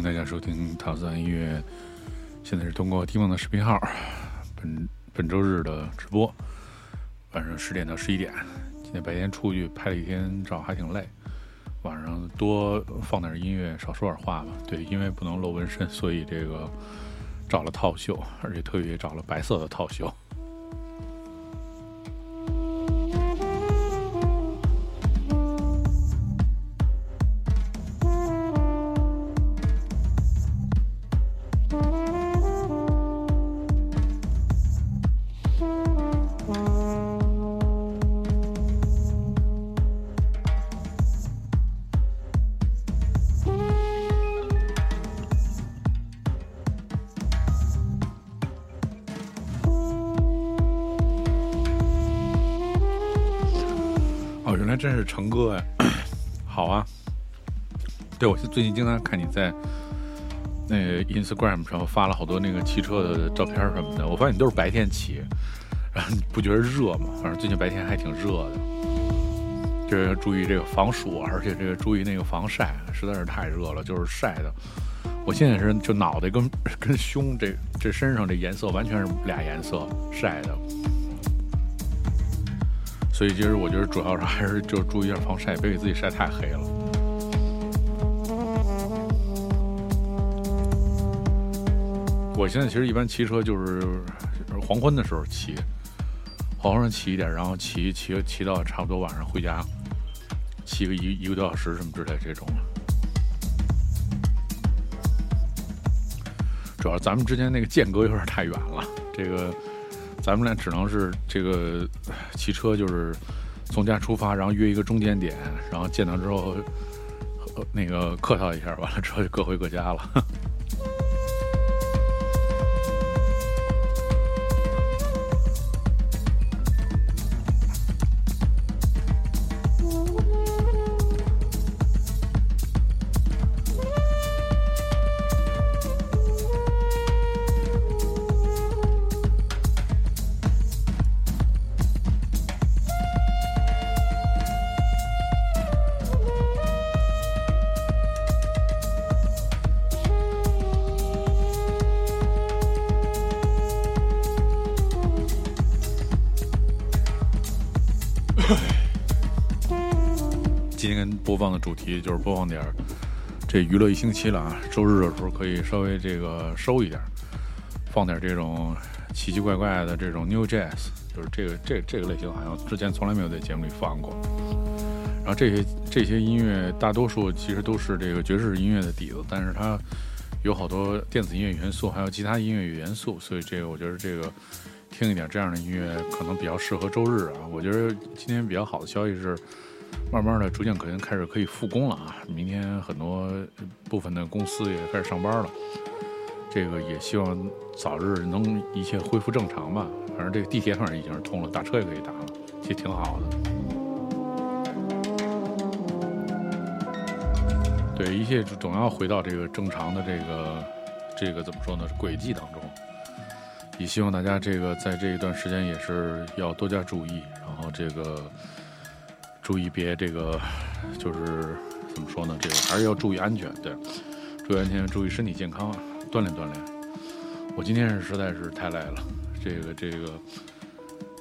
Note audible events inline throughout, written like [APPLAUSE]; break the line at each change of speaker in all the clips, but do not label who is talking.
欢迎大家收听唐三音乐。现在是通过提梦的视频号，本本周日的直播，晚上十点到十一点。今天白天出去拍了一天照，还挺累。晚上多放点音乐，少说点话吧。对，因为不能露纹身，所以这个找了套袖，而且特别找了白色的套袖。对我是最近经常看你在那个 Instagram 上发了好多那个汽车的照片什么的，我发现你都是白天骑，然后你不觉得热吗？反正最近白天还挺热的，就是要注意这个防暑，而且这个注意那个防晒，实在是太热了，就是晒的。我现在是就脑袋跟 [LAUGHS] 跟胸这这身上这颜色完全是俩颜色晒的。所以其实我觉得主要是还是就注意一下防晒，别给自己晒太黑了。我现在其实一般骑车就是黄昏的时候骑，黄昏骑一点，然后骑骑骑到差不多晚上回家，骑个一一个多小时什么之类这种。主要咱们之间那个间隔有点太远了，这个。咱们俩只能是这个骑车，就是从家出发，然后约一个中间点，然后见到之后，那个客套一下，完了之后就各回各家了。题就是播放点这娱乐一星期了啊！周日的时候可以稍微这个收一点，放点这种奇奇怪怪的这种 New Jazz，就是这个这这个类型好像之前从来没有在节目里放过。然后这些这些音乐大多数其实都是这个爵士音乐的底子，但是它有好多电子音乐元素，还有其他音乐元素，所以这个我觉得这个听一点这样的音乐可能比较适合周日啊。我觉得今天比较好的消息是。慢慢的，逐渐可能开始可以复工了啊！明天很多部分的公司也开始上班了，这个也希望早日能一切恢复正常吧。反正这个地铁反正已经是通了，打车也可以打了，其实挺好的。对，一切总要回到这个正常的这个这个怎么说呢？轨迹当中。也希望大家这个在这一段时间也是要多加注意，然后这个。注意别这个，就是怎么说呢？这个还是要注意安全，对，注意安全，注意身体健康，锻炼锻炼。我今天是实在是太累了，这个这个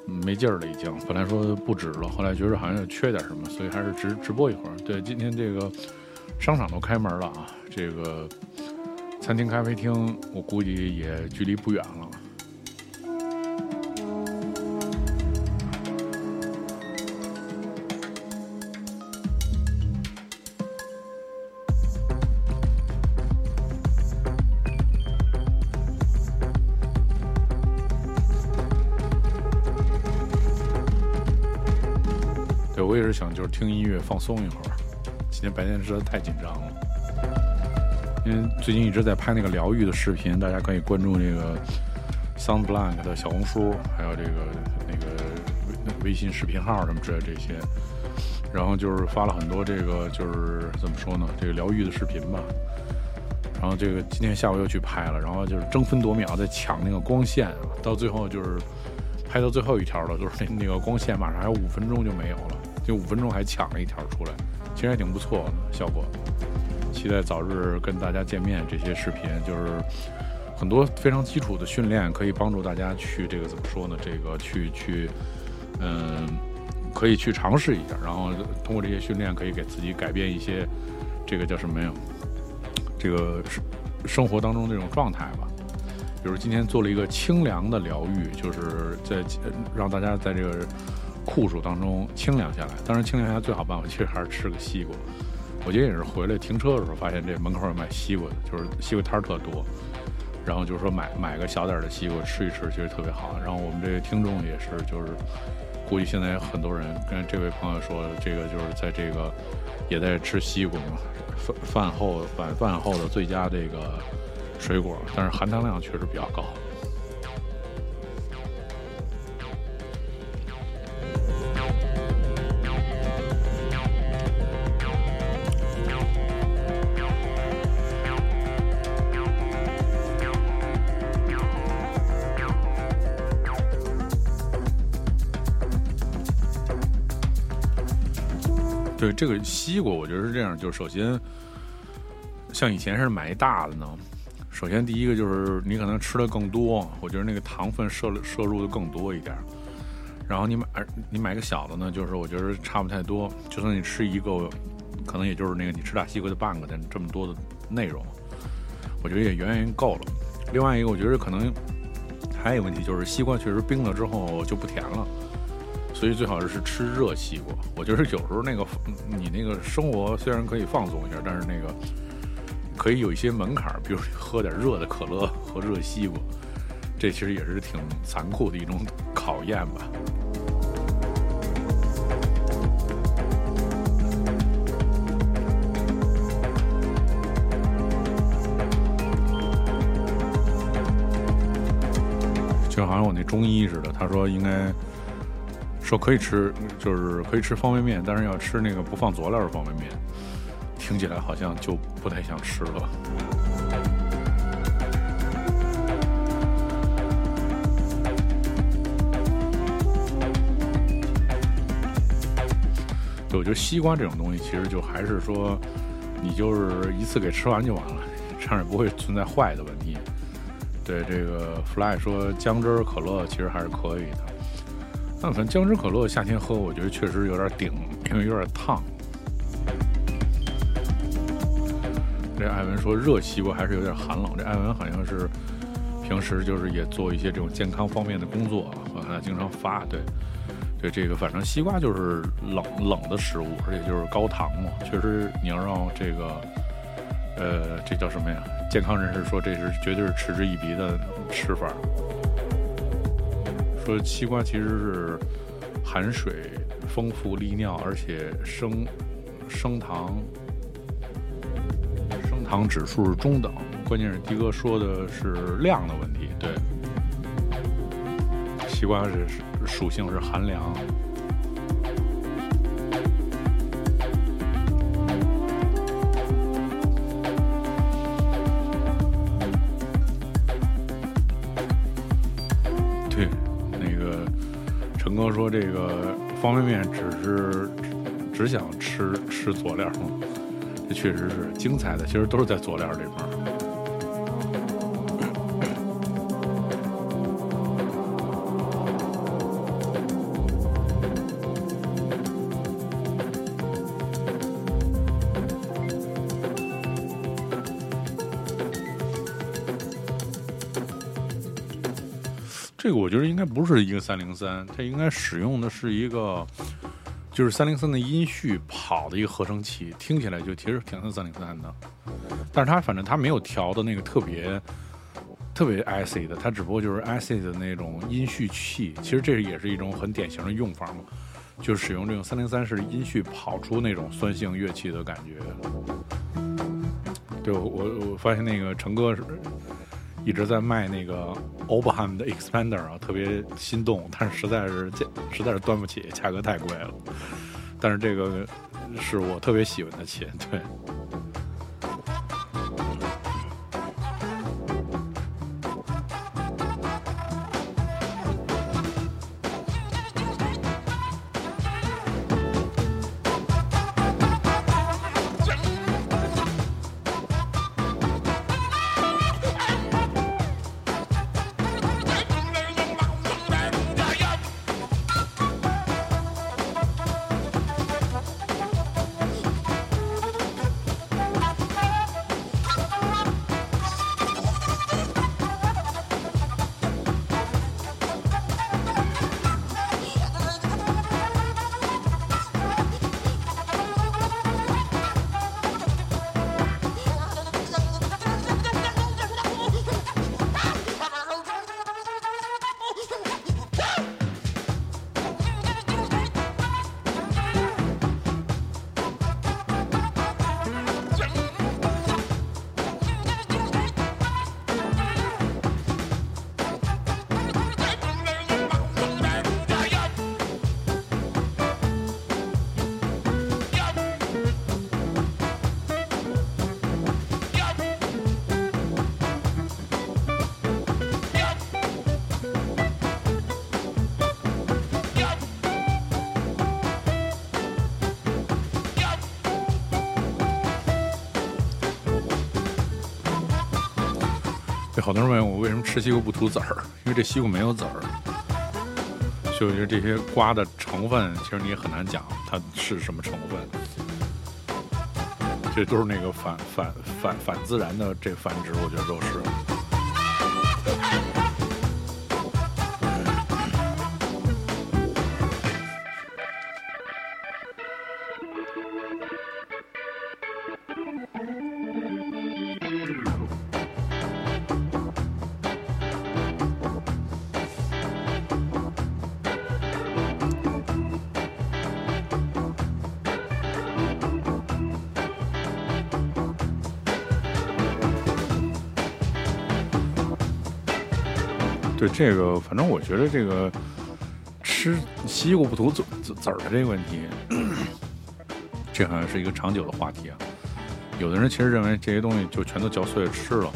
没劲儿了，已经。本来说不止了，后来觉得好像缺点什么，所以还是直直播一会儿。对，今天这个商场都开门了啊，这个餐厅、咖啡厅，我估计也距离不远了。就是听音乐放松一会儿。今天白天实在太紧张了，因为最近一直在拍那个疗愈的视频，大家可以关注那个 Sound Blank 的小红书，还有这个那个微信视频号什么之类这些。然后就是发了很多这个就是怎么说呢，这个疗愈的视频吧。然后这个今天下午又去拍了，然后就是争分夺秒在抢那个光线，到最后就是拍到最后一条了，就是那那个光线马上还有五分钟就没有了。就五分钟还抢了一条出来，其实还挺不错的效果。期待早日跟大家见面。这些视频就是很多非常基础的训练，可以帮助大家去这个怎么说呢？这个去去，嗯，可以去尝试一下，然后通过这些训练，可以给自己改变一些这个叫什么呀？这个生生活当中这种状态吧。比如今天做了一个清凉的疗愈，就是在让大家在这个酷暑当中清凉下来。当然，清凉下来最好办法其实还是吃个西瓜。我今天也是回来停车的时候发现这门口有卖西瓜的，就是西瓜摊儿特多。然后就是说买买个小点儿的西瓜吃一吃，其实特别好。然后我们这个听众也是，就是估计现在有很多人跟这位朋友说，这个就是在这个也在吃西瓜嘛，饭饭后晚饭后的最佳这个。水果，但是含糖量确实比较高。这个西瓜，我觉得是这样，就首先，像以前是买一大的呢。首先，第一个就是你可能吃的更多，我觉得那个糖分摄摄入的更多一点。然后你买你买个小的呢，就是我觉得差不太多。就算你吃一个，可能也就是那个你吃大西瓜的半个，但这么多的内容，我觉得也远远够了。另外一个，我觉得可能还有一个问题，就是西瓜确实冰了之后就不甜了，[LAUGHS] 所以最好是吃热西瓜。我觉得有时候那个你那个生活虽然可以放松一下，但是那个。可以有一些门槛比如喝点热的可乐和热西瓜，这其实也是挺残酷的一种考验吧。就好像我那中医似的，他说应该说可以吃，就是可以吃方便面，但是要吃那个不放佐料的方便面。听起来好像就不太想吃了。对，我觉得西瓜这种东西，其实就还是说，你就是一次给吃完就完了，这样也不会存在坏的问题。对，这个 Fly 说姜汁可乐其实还是可以的，但反正姜汁可乐夏天喝，我觉得确实有点顶，因为有点烫。这艾文说热西瓜还是有点寒冷。这艾文好像是平时就是也做一些这种健康方面的工作，我看他经常发。对，对，这个反正西瓜就是冷冷的食物，而且就是高糖嘛。确实，你要让这个，呃，这叫什么呀？健康人士说这是绝对是嗤之以鼻的吃法。说西瓜其实是含水丰富、利尿，而且升升糖升。糖指数是中等，关键是迪哥说的是量的问题。对，西瓜是属性是寒凉。方便面只是只想吃吃佐料。这确实是精彩的，其实都是在佐料这块。这个我觉得应该不是一个三零三，它应该使用的是一个。就是三零三的音序跑的一个合成器，听起来就其实挺像三零三的，但是它反正它没有调的那个特别特别 IC 的，它只不过就是 IC 的那种音序器。其实这也是一种很典型的用法嘛，就是使用这种三零三式音序跑出那种酸性乐器的感觉。对我我发现那个成哥是。一直在卖那个 o b a h a m 的 Expander 啊，特别心动，但是实在是价实在是端不起，价格太贵了。但是这个是我特别喜欢的琴，对。好多人问我为什么吃西瓜不吐籽儿，因为这西瓜没有籽儿。就我觉得这些瓜的成分，其实你也很难讲它是什么成分。这都是那个反反反反自然的这繁殖，我觉得都是。对这个，反正我觉得这个吃西瓜不吐籽籽籽儿的这个问题，这好像是一个长久的话题啊。有的人其实认为这些东西就全都嚼碎了吃了，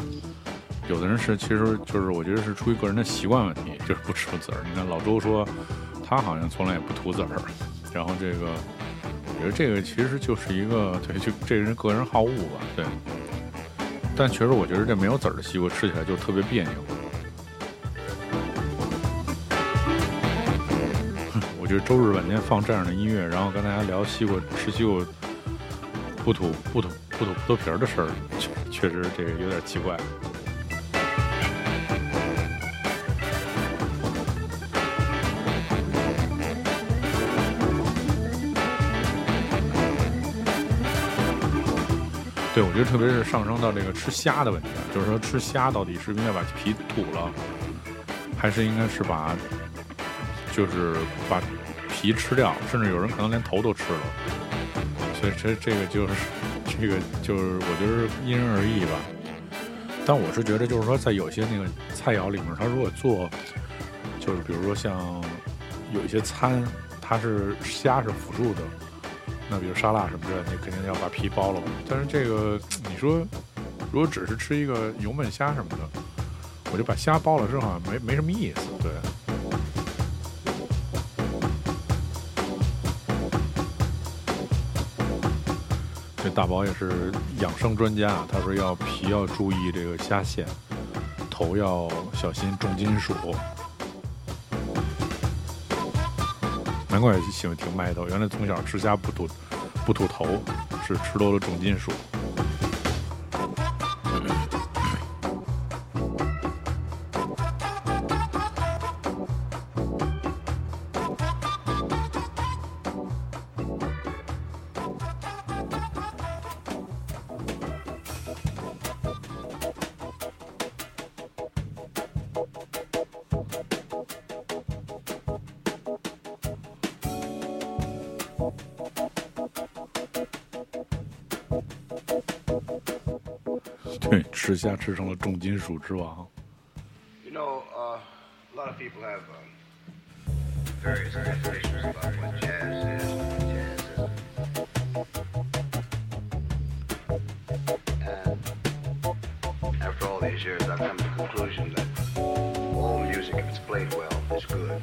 有的人是其实就是我觉得是出于个人的习惯问题，就是不吃籽儿。你看老周说他好像从来也不吐籽儿，然后这个我觉得这个其实就是一个对，就这人个人好恶吧，对。但确实我觉得这没有籽儿的西瓜吃起来就特别别扭。周日晚间放这样的音乐，然后跟大家聊西瓜吃西瓜不吐不吐不吐葡萄皮儿的事儿，确实这个有点奇怪。对，我觉得特别是上升到这个吃虾的问题，就是说吃虾到底是应该把皮吐了，还是应该是把就是把。皮吃掉，甚至有人可能连头都吃了，所以这这个就是这个就是我觉得因人而异吧。但我是觉得就是说，在有些那个菜肴里面，他如果做，就是比如说像有一些餐，它是虾是辅助的，那比如沙拉什么的，你肯定要把皮剥了。但是这个你说，如果只是吃一个油焖虾什么的，我就把虾剥了之后，好像没没什么意思，对。大宝也是养生专家，他说要皮要注意这个虾线，头要小心重金属。难怪喜欢听麦头，原来从小吃虾不吐不吐头，是吃多了重金属。吃虾吃成了重金属之王。
You know, uh, a lot of people have various definitions about what jazz is. Jazz is. And after all these years, I've come to the conclusion that all music, if it's played well, is good.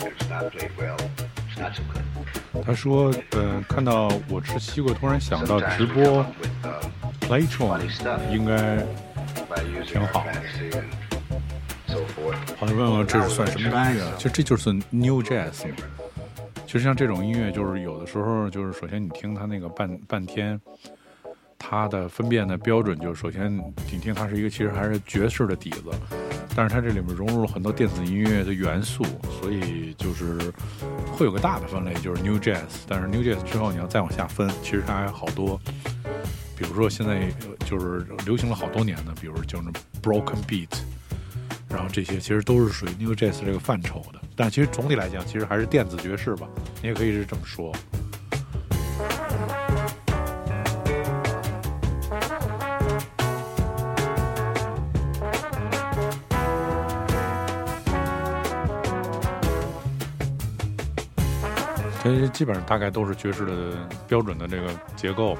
If it's not played well, it's not so good.
他说：“呃，看到我吃西瓜，突然想到直播。” Playtron 应该挺好。好像问问这是算什么音乐？其实这就是 New Jazz。就像这种音乐，就是有的时候就是首先你听它那个半半天，它的分辨的标准就是首先你听它是一个其实还是爵士的底子，但是它这里面融入了很多电子音乐的元素，所以就是会有个大的分类就是 New Jazz。但是 New Jazz 之后你要再往下分，其实它还有好多。比如说，现在就是流行了好多年的，比如就是 Broken Beat，然后这些其实都是属于 New Jazz 这个范畴的。但其实总体来讲，其实还是电子爵士吧，你也可以是这么说。这些基本上大概都是爵士的标准的这个结构。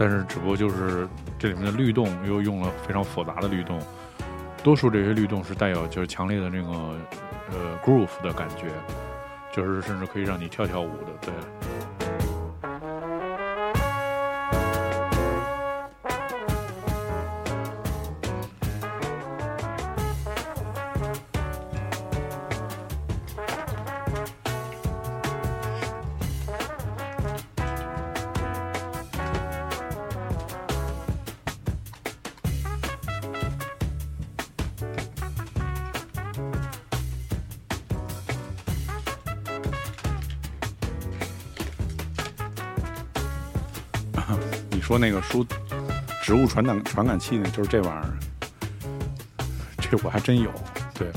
但是，只不过就是这里面的律动又用了非常复杂的律动，多数这些律动是带有就是强烈的那个呃 groove 的感觉，就是甚至可以让你跳跳舞的，对。输植物传感传感器呢，就是这玩意儿。这我还真有，对，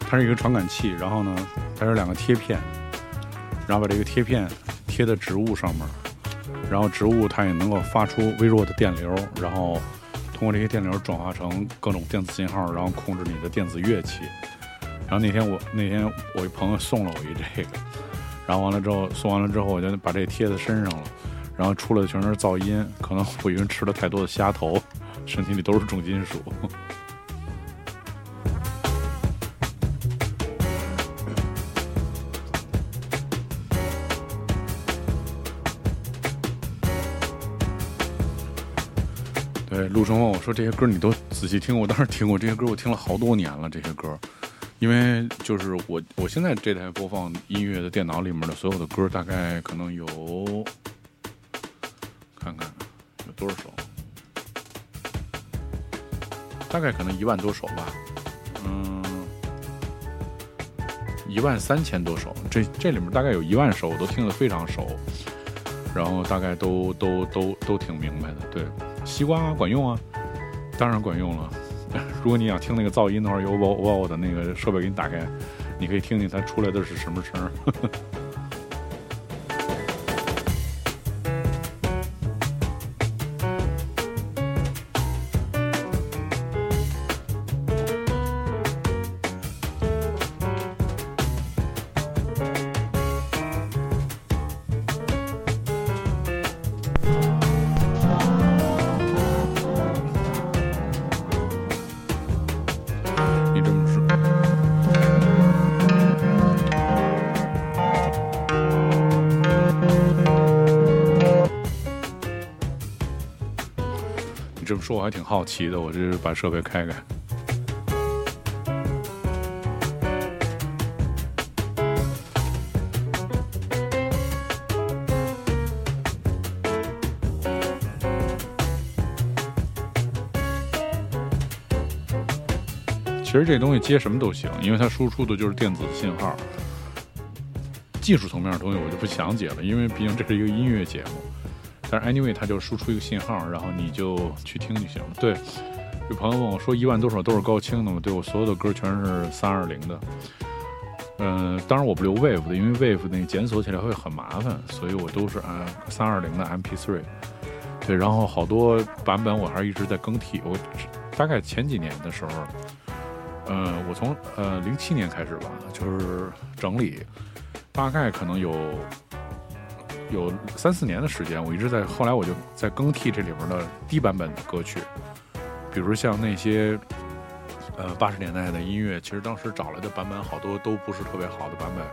它是一个传感器，然后呢，它有两个贴片，然后把这个贴片贴在植物上面，然后植物它也能够发出微弱的电流，然后通过这些电流转化成各种电子信号，然后控制你的电子乐器。然后那天我那天我一朋友送了我一这个，然后完了之后送完了之后，我就把这贴在身上了，然后出来的全是噪音，可能我因为吃了太多的虾头，身体里都是重金属。[LAUGHS] 对，陆生问我说：“这些歌你都仔细听？”我当时听过这些歌，我听了好多年了。这些歌，因为就是我我现在这台播放音乐的电脑里面的所有的歌，大概可能有看看有多少首，大概可能一万多首吧，嗯，一万三千多首。这这里面大概有一万首我都听得非常熟，然后大概都都都都挺明白的，对。西瓜管用啊，当然管用了。[LAUGHS] 如果你想听那个噪音的话，有我我把我的那个设备给你打开，你可以听听它出来的是什么声。呵呵说我还挺好奇的，我这把设备开开。其实这东西接什么都行，因为它输出的就是电子信号。技术层面的东西我就不详解了，因为毕竟这是一个音乐节目。但是 anyway，它就输出一个信号，然后你就去听就行了。对，有朋友问我说，一万多首都是高清的吗？对我所有的歌全是三二零的。嗯、当然我不留 wave 的，因为 wave 那个检索起来会很麻烦，所以我都是按三二零的 MP3。对，然后好多版本我还是一直在更替。我大概前几年的时候，呃，我从呃零七年开始吧，就是整理，大概可能有有三四年的时间，我一直在，后来我就在更替这里边的低版本的歌曲，比如像那些呃八十年代的音乐，其实当时找来的版本好多都不是特别好的版本，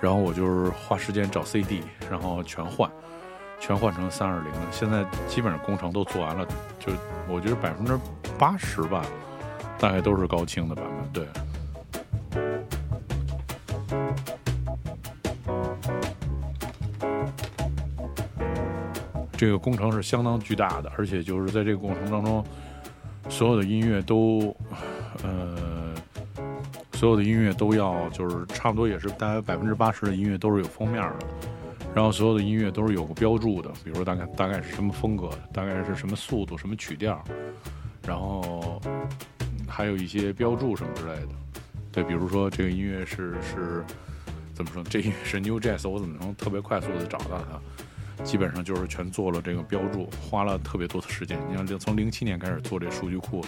然后我就是花时间找 CD，然后全换。全换成三二零的，现在基本上工程都做完了，就我觉得百分之八十吧，大概都是高清的版本。对，这个工程是相当巨大的，而且就是在这个过程当中，所有的音乐都，呃，所有的音乐都要就是差不多也是大概百分之八十的音乐都是有封面。的。然后所有的音乐都是有个标注的，比如说大概大概是什么风格，大概是什么速度、什么曲调，然后还有一些标注什么之类的。对，比如说这个音乐是是怎么说？这音乐是 New Jazz，我怎么能特别快速的。找到它？基本上就是全做了这个标注，花了特别多的时间。你像从零七年开始做这数据库，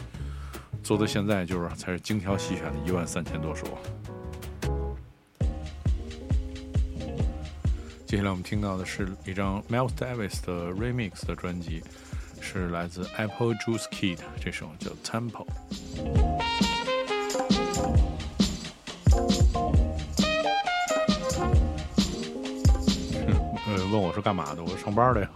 做到现在就是才是精挑细选的一万三千多首。接下来我们听到的是一张 Miles Davis 的 remix 的专辑，是来自 Apple Juice Kid，这首叫 Tempo。呃，问我是干嘛的？我上班的呀。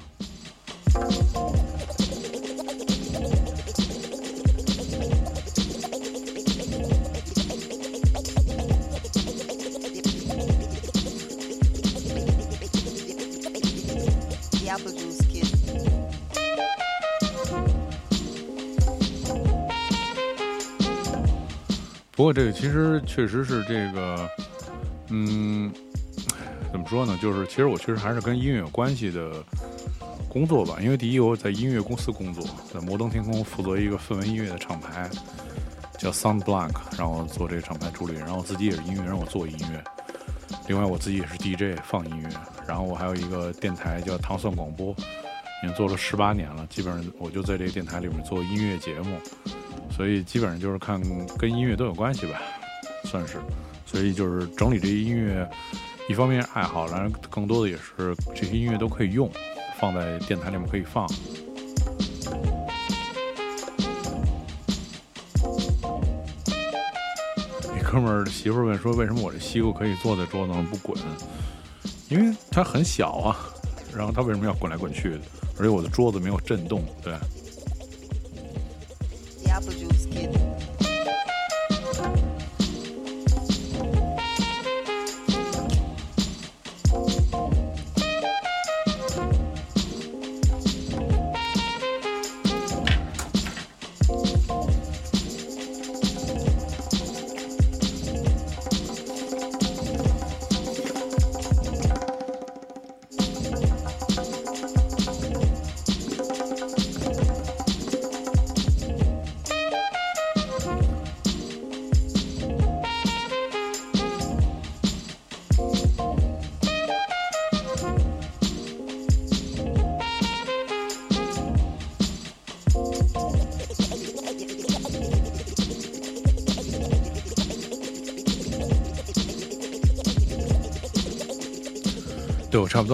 不过这个其实确实是这个，嗯，说呢？就是其实我确实还是跟音乐有关系的工作吧，因为第一我在音乐公司工作，在摩登天空负责一个氛围音乐的厂牌，叫 Sound Blank，然后做这个厂牌助理，然后我自己也是音乐，让我做音乐。另外我自己也是 DJ 放音乐，然后我还有一个电台叫糖蒜广播，已经做了十八年了，基本上我就在这个电台里面做音乐节目，所以基本上就是看跟音乐都有关系吧，算是。所以就是整理这些音乐，一方面是爱好，然后更多的也是这些音乐都可以用，放在电台里面可以放。那哥们儿媳妇儿问说：“为什么我这西瓜可以坐在桌子上不滚？因为它很小啊，然后它为什么要滚来滚去的？而且我的桌子没有震动，对。”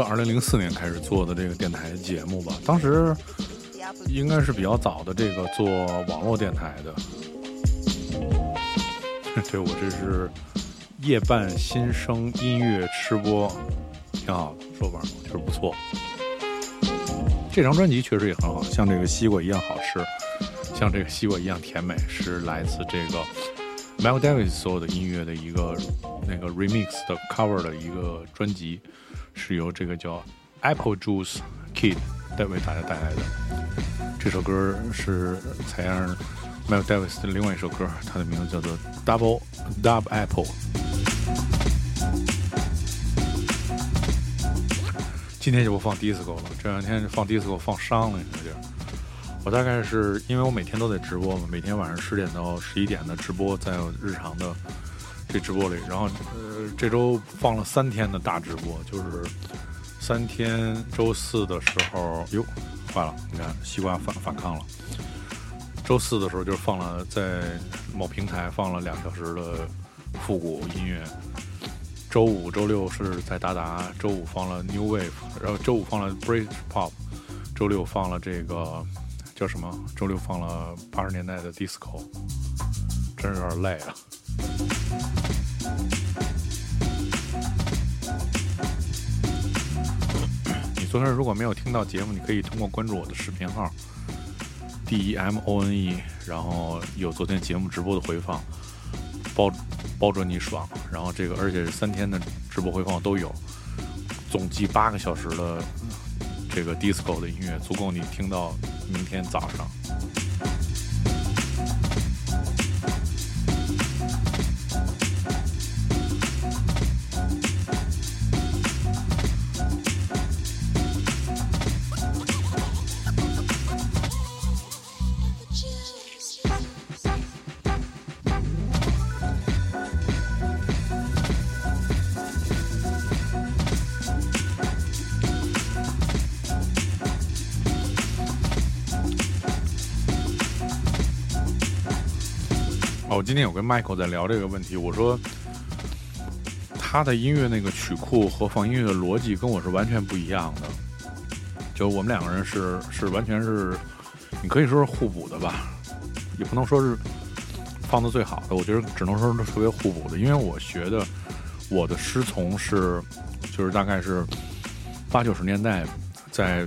二零零四年开始做的这个电台节目吧，当时应该是比较早的这个做网络电台的。[LAUGHS] 对我这是夜半新生音乐吃播，挺好的说法，确实不错。这张专辑确实也很好，像这个西瓜一样好吃，像这个西瓜一样甜美，是来自这个 Miles Davis 所有的音乐的一个那个 remix 的 cover 的一个专辑，是由这个叫 Apple Juice Kid 带为大家带来的。这首歌是采样 Mal Davis 的另外一首歌，它的名字叫做 Double Dub Apple。今天就不放 disco 了，这两天放 disco 放伤了，有点。我大概是因为我每天都在直播嘛，每天晚上十点到十一点的直播，在日常的这直播里，然后呃这周放了三天的大直播，就是三天周四的时候，哟，坏了，你看西瓜反反抗了。周四的时候就放了在某平台放了两小时的复古音乐，周五、周六是在达达，周五放了 New Wave，然后周五放了 British Pop，周六放了这个叫什么？周六放了八十年代的 Disco，真是有点累了。你昨天如果没有听到节目，你可以通过关注我的视频号 D E M O N E，然后有昨天节目直播的回放，包包准你爽。然后这个而且是三天的直播回放都有，总计八个小时的这个 disco 的音乐，足够你听到明天早上。今天有跟 Michael 在聊这个问题，我说他的音乐那个曲库和放音乐的逻辑跟我是完全不一样的，就我们两个人是是完全是，你可以说是互补的吧，也不能说是放的最好的，我觉得只能说是特别互补的，因为我学的我的师从是就是大概是八九十年代在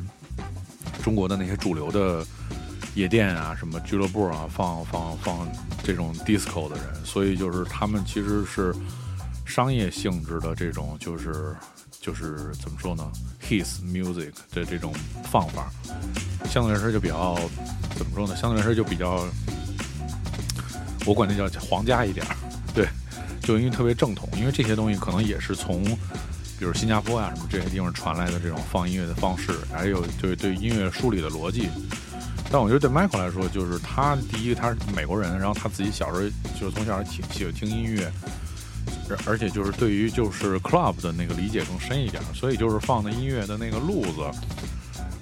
中国的那些主流的夜店啊、什么俱乐部啊，放放放这种 disco 的人，所以就是他们其实是商业性质的这种，就是就是怎么说呢，his music 的这种放法，相对来说就比较怎么说呢？相对来说就比较，我管那叫皇家一点儿，对，就因为特别正统，因为这些东西可能也是从比如新加坡呀、什么这些地方传来的这种放音乐的方式，还有对对音乐梳理的逻辑。但我觉得对 Michael 来说，就是他第一，他是美国人，然后他自己小时候就是从小挺喜欢听音乐，而而且就是对于就是 club 的那个理解更深一点，所以就是放的音乐的那个路子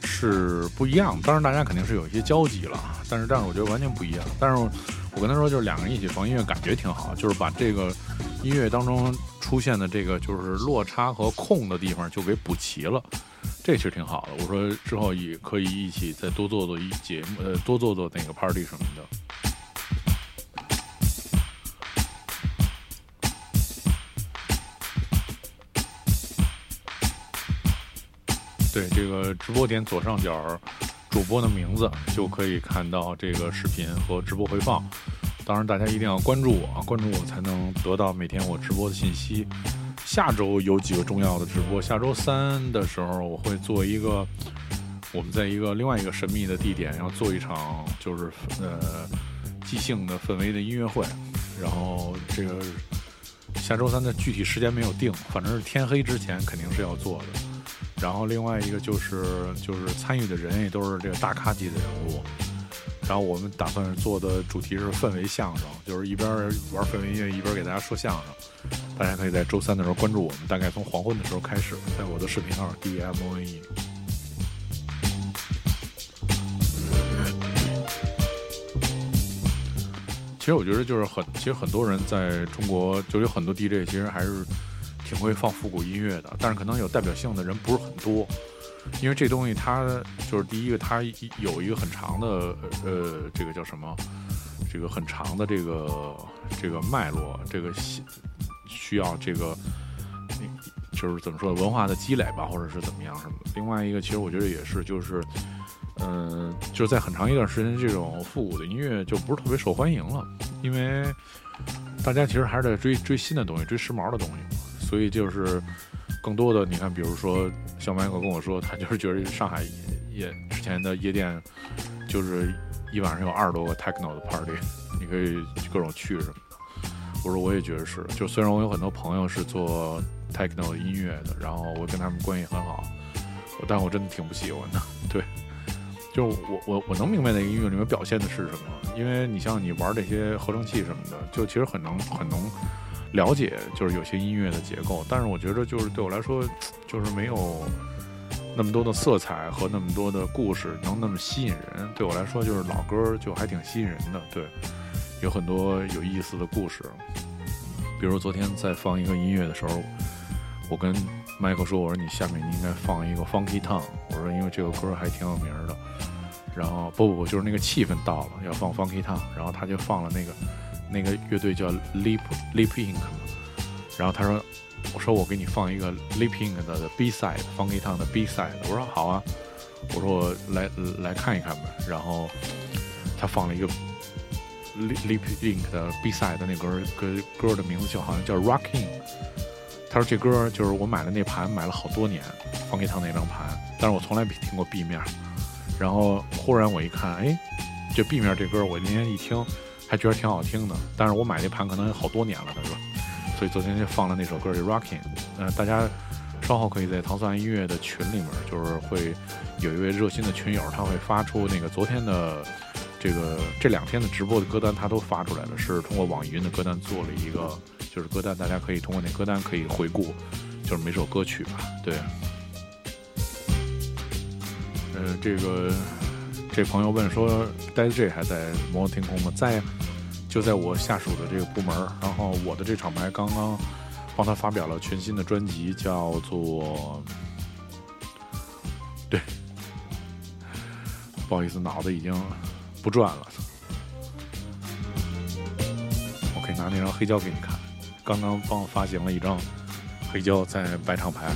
是不一样。当然大家肯定是有一些交集了，但是但是我觉得完全不一样。但是我跟他说，就是两个人一起放音乐，感觉挺好，就是把这个音乐当中出现的这个就是落差和空的地方就给补齐了。这其实挺好的。我说之后也可以一起再多做做一节目，呃，多做做那个 party 什么的。对，这个直播点左上角主播的名字就可以看到这个视频和直播回放。当然，大家一定要关注我，关注我才能得到每天我直播的信息。下周有几个重要的直播，下周三的时候我会做一个，我们在一个另外一个神秘的地点，要做一场就是呃即兴的氛围的音乐会，然后这个下周三的具体时间没有定，反正是天黑之前肯定是要做的。然后另外一个就是就是参与的人也都是这个大咖级的人物。然后我们打算做的主题是氛围相声，就是一边玩氛围音乐一边给大家说相声。大家可以在周三的时候关注我们，大概从黄昏的时候开始，在我的视频号 D M O N E。其实我觉得就是很，其实很多人在中国就有很多 DJ，其实还是挺会放复古音乐的，但是可能有代表性的人不是很多。因为这东西它就是第一个，它有一个很长的呃，这个叫什么？这个很长的这个这个脉络，这个需要这个，就是怎么说文化的积累吧，或者是怎么样什么的。另外一个，其实我觉得也是，就是嗯、就是在很长一段时间，这种复古的音乐就不是特别受欢迎了，因为大家其实还是在追追新的东西，追时髦的东西，所以就是。更多的，你看，比如说，小麦克跟我说，他就是觉得上海夜之前的夜店，就是一晚上有二十多个 techno 的 party，你可以各种去什么的。我说我也觉得是，就虽然我有很多朋友是做 techno 音乐的，然后我跟他们关系很好，但我真的挺不喜欢的。对，就我我我能明白那个音乐里面表现的是什么，因为你像你玩这些合成器什么的，就其实很能很能。了解就是有些音乐的结构，但是我觉得就是对我来说，[TSK] 就是没有那么多的色彩和那么多的故事能那么吸引人。对我来说，就是老歌就还挺吸引人的。对，有很多有意思的故事。比如昨天在放一个音乐的时候，我跟 Michael 说：“我说你下面你应该放一个 Funky Town。我说因为这个歌还挺有名的。然后不不不，就是那个气氛到了要放 Funky Town，然后他就放了那个。”那个乐队叫 Leap Leap Inc，然后他说：“我说我给你放一个 Leap Inc 的 B side，Funky Town 的 B side。”我说：“好啊。”我说：“我来来看一看吧。”然后他放了一个 Leap Inc 的 B side 的那歌歌歌的名字就好像叫 Rocking。他说这歌就是我买的那盘买了好多年，Funky Town 那张盘，但是我从来没听过 B 面。然后忽然我一看，哎，这 B 面这歌我那天一听。还觉得挺好听的，但是我买那盘可能有好多年了，他说，所以昨天就放了那首歌，就 Rocking。呃，大家稍后可以在糖蒜音乐的群里面，就是会有一位热心的群友，他会发出那个昨天的这个这两天的直播的歌单，他都发出来了，是通过网易云的歌单做了一个，就是歌单，大家可以通过那歌单可以回顾，就是每首歌曲吧，对。呃，这个。这朋友问说：“呆 J 还在摩天空吗？在，就在我下属的这个部门。然后我的这厂牌刚刚帮他发表了全新的专辑，叫做……对，不好意思，脑子已经不转了。我可以拿那张黑胶给你看，刚刚帮我发行了一张黑胶，在白厂牌。”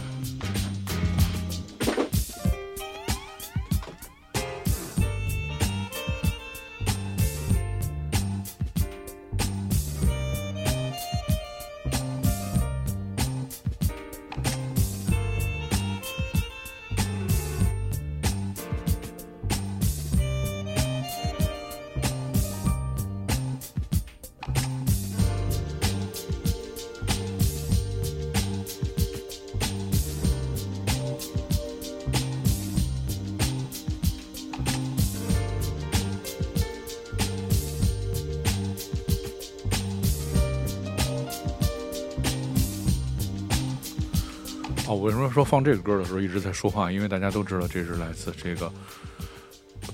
说放这个歌的时候一直在说话？因为大家都知道这是来自这个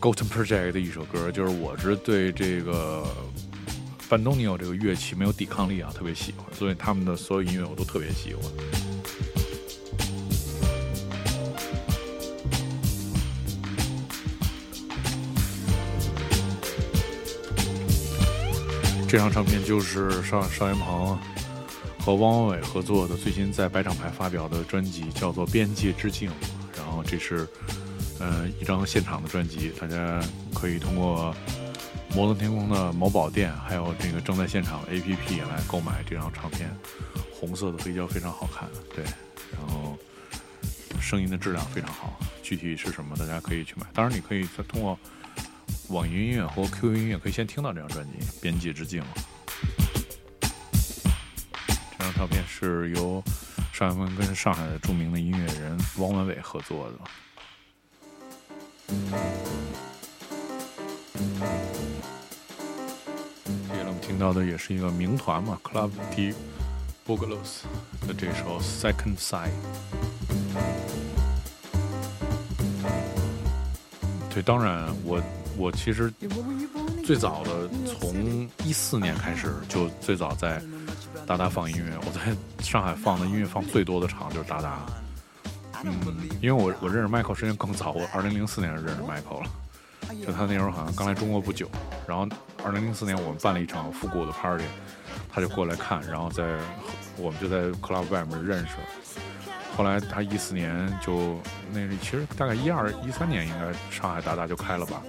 Golden Project 的一首歌，就是我是对这个班东尼奥这个乐器没有抵抗力啊，特别喜欢，所以他们的所有音乐我都特别喜欢。这张唱片就是邵邵元鹏和汪伟合作的，最新在白厂牌发表的专辑叫做《边界之境》，然后这是呃一张现场的专辑，大家可以通过摩登天空的某宝店，还有这个正在现场的 APP 来购买这张唱片。红色的黑胶非常好看，对，然后声音的质量非常好，具体是什么大家可以去买。当然，你可以通过。网易云音乐或 QQ 音乐可以先听到这张专辑《边界之境》。照片是由邵元跟上海的著名的音乐人汪文伟合作的。接下来我们听到的也是一个名团嘛，Club D Boogaloo 的这首《Second Side》。对，当然我。我其实最早的从一四年开始就最早在达达放音乐，我在上海放的音乐放最多的场 [LAUGHS] 就是达达。嗯，因为我我认识 Michael 时间更早，我二零零四年认识 Michael 了，就他那时候好像刚来中国不久。然后二零零四年我们办了一场复古的 party，他就过来看，然后在我们就在 club 外面认识了。后来他一四年就那其实大概一二一三年应该上海达达就开了吧。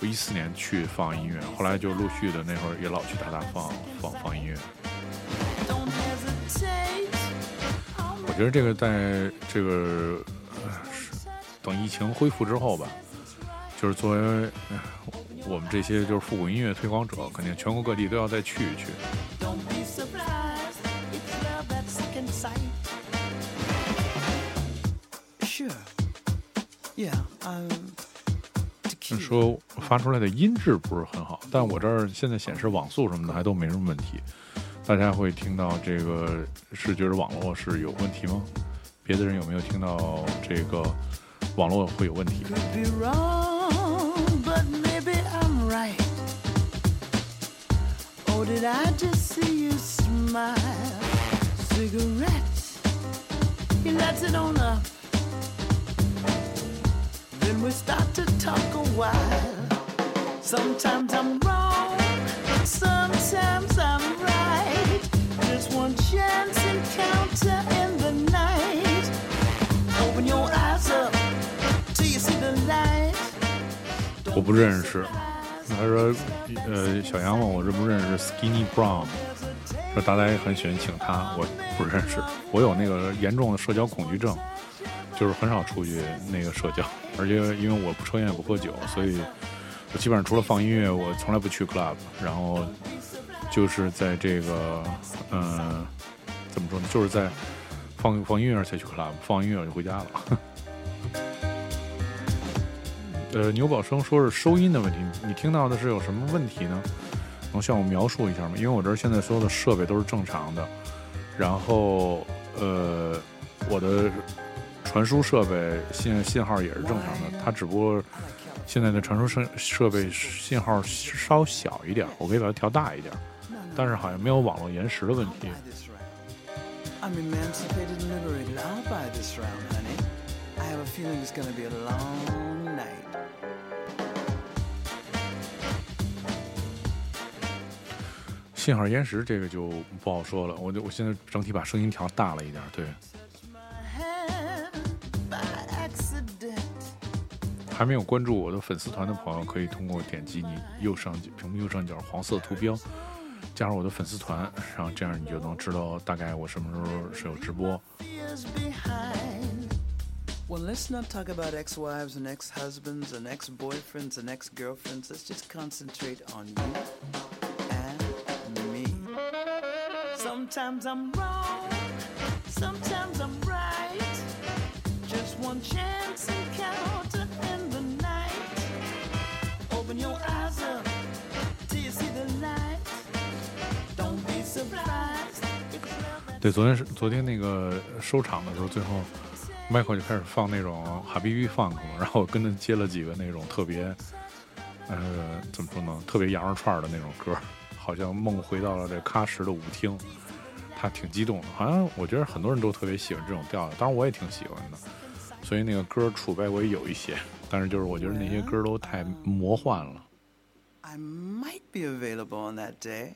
我一四年去放音乐，后来就陆续的那会儿也老去大大放放放音乐。我觉得这个在这个等疫情恢复之后吧，就是作为我们这些就是复古音乐推广者，肯定全国各地都要再去一去。Um. 说发出来的音质不是很好，但我这儿现在显示网速什么的还都没什么问题。大家会听到这个是觉得网络是有问题吗？别的人有没有听到这个网络会有问题？Then we start to talk a while. Sometimes I'm wrong, 我不认识。他说：“呃，小杨问我认不认识 Skinny Brown，说大家也很喜欢请他，我不认识。我有那个严重的社交恐惧症，就是很少出去那个社交。而且因为我不抽烟也不喝酒，所以我基本上除了放音乐，我从来不去 club。然后就是在这个，嗯，怎么说呢？就是在放放音乐才去 club，放音乐我就回家了。[LAUGHS] 呃，牛宝生说是收音的问题，你听到的是有什么问题呢？能向我描述一下吗？因为我这儿现在所有的设备都是正常的，然后呃，我的。传输设备信信号也是正常的，它只不过现在的传输设设备信号稍小一点，我可以把它调大一点，但是好像没有网络延时的问题。信号延时这个就不好说了，我就我现在整体把声音调大了一点，对。还没有关注我的粉丝团的朋友，可以通过点击你右上角屏幕右上角黄色图标，加入我的粉丝团，然后这样你就能知道大概我什么时候是有直播。Well, let's not talk about ex-wives and ex-husbands and ex-boyfriends and ex-girlfriends. Let's just concentrate on you and me. Sometimes I'm wrong, sometimes I'm right. Just one chance encounter. 对，昨天是昨天那个收场的时候，最后 Michael 就开始放那种哈比比 funk，然后我跟着接了几个那种特别，呃，怎么说呢，特别羊肉串的那种歌，好像梦回到了这喀什的舞厅，他挺激动的，好像我觉得很多人都特别喜欢这种调调，当然我也挺喜欢的，所以那个歌储备我也有一些，但是就是我觉得那些歌都太魔幻了。
I might be available on that day.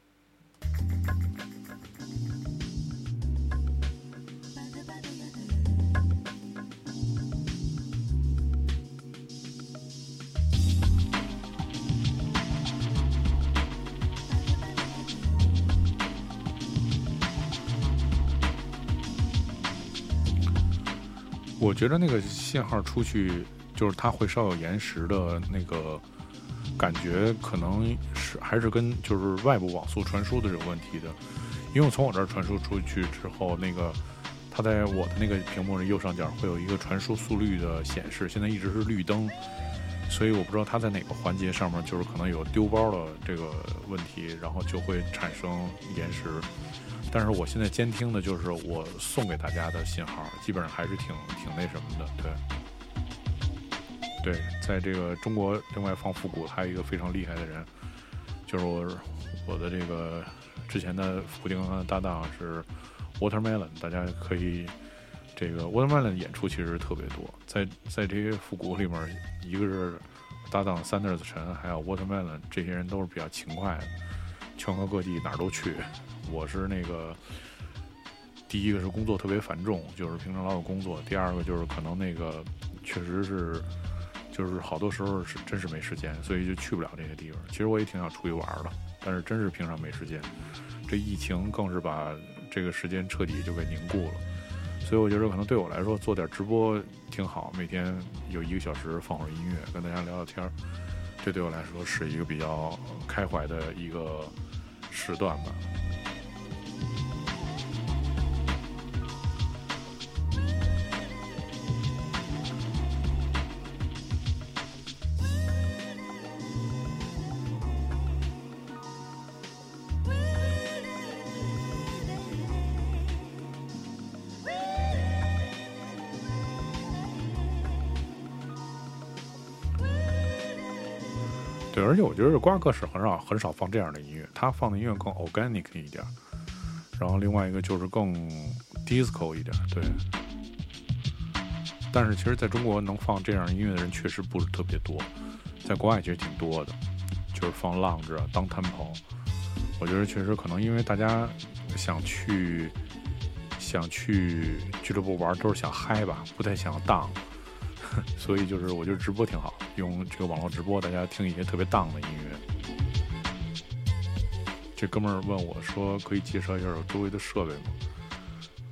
我觉得那个信号出去，就是它会稍有延时的那个感觉，可能是还是跟就是外部网速传输的有问题的。因为从我这儿传输出去之后，那个它在我的那个屏幕的右上角会有一个传输速率的显示，现在一直是绿灯，所以我不知道它在哪个环节上面就是可能有丢包的这个问题，然后就会产生延时。但是我现在监听的就是我送给大家的信号，基本上还是挺挺那什么的，对。对，在这个中国，另外放复古还有一个非常厉害的人，就是我我的这个之前的复古定的搭档是 Watermelon，大家可以这个 Watermelon 的演出其实特别多，在在这些复古里面，一个是搭档 Sanders 陈，还有 Watermelon 这些人都是比较勤快的，全国各地哪儿都去。我是那个第一个是工作特别繁重，就是平常老有工作；第二个就是可能那个确实是就是好多时候是真是没时间，所以就去不了这些地方。其实我也挺想出去玩的，但是真是平常没时间。这疫情更是把这个时间彻底就给凝固了，所以我觉得可能对我来说做点直播挺好，每天有一个小时放会儿音乐，跟大家聊聊天儿，这对我来说是一个比较开怀的一个时段吧。且我觉得瓜哥是很少很少放这样的音乐，他放的音乐更 organic 一点，然后另外一个就是更 disco 一点，对。但是其实在中国能放这样音乐的人确实不是特别多，在国外其实挺多的，就是放 lounge 啊、当 tempo，我觉得确实可能因为大家想去想去俱乐部玩，都是想嗨吧，不太想荡。[LAUGHS] 所以就是我觉得直播挺好，用这个网络直播，大家听一些特别荡的音乐。这哥们儿问我说：“可以介绍一下我周围的设备吗？”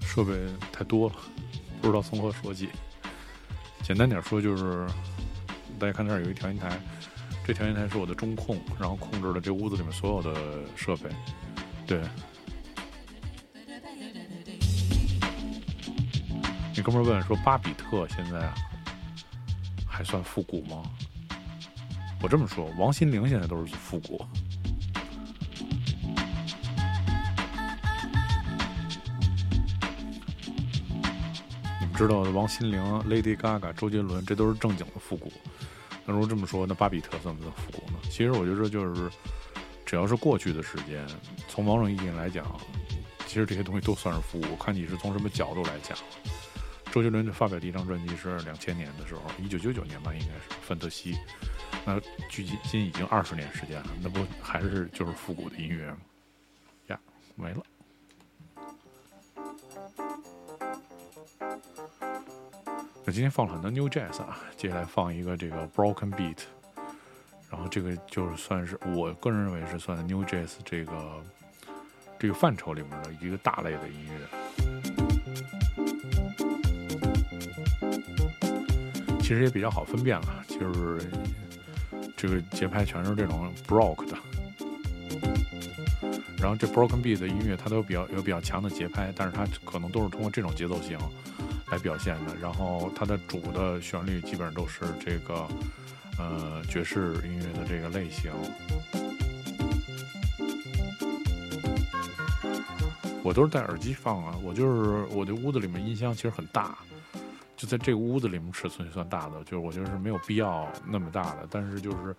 设备太多了，不知道从何说起。简单点说就是，大家看这儿有一调音台，这调音台是我的中控，然后控制了这屋子里面所有的设备。对，那哥们儿问说：“巴比特现在还算复古吗？”我这么说，王心凌现在都是复古。你们知道的王心凌、Lady Gaga、周杰伦，这都是正经的复古。那如果这么说，那巴比特算不算复古呢？其实我觉得就是，只要是过去的时间，从某种意义来讲，其实这些东西都算是复古。看你是从什么角度来讲。周杰伦发表第一张专辑是两千年的时候，一九九九年吧，应该是《范特西》。那距今已经二十年时间了，那不还是就是复古的音乐吗？呀，没了。那今天放了很多 New Jazz 啊，接下来放一个这个 Broken Beat，然后这个就是算是我个人认为是算 New Jazz 这个这个范畴里面的一个大类的音乐。其实也比较好分辨了，就是这个节拍全是这种 broke 的，然后这 broken beat 的音乐它都有比较有比较强的节拍，但是它可能都是通过这种节奏型来表现的。然后它的主的旋律基本上都是这个呃爵士音乐的这个类型。我都是戴耳机放啊。我就是我这屋子里面音箱其实很大，就在这个屋子里面尺寸算大的，就是我觉得是没有必要那么大的。但是就是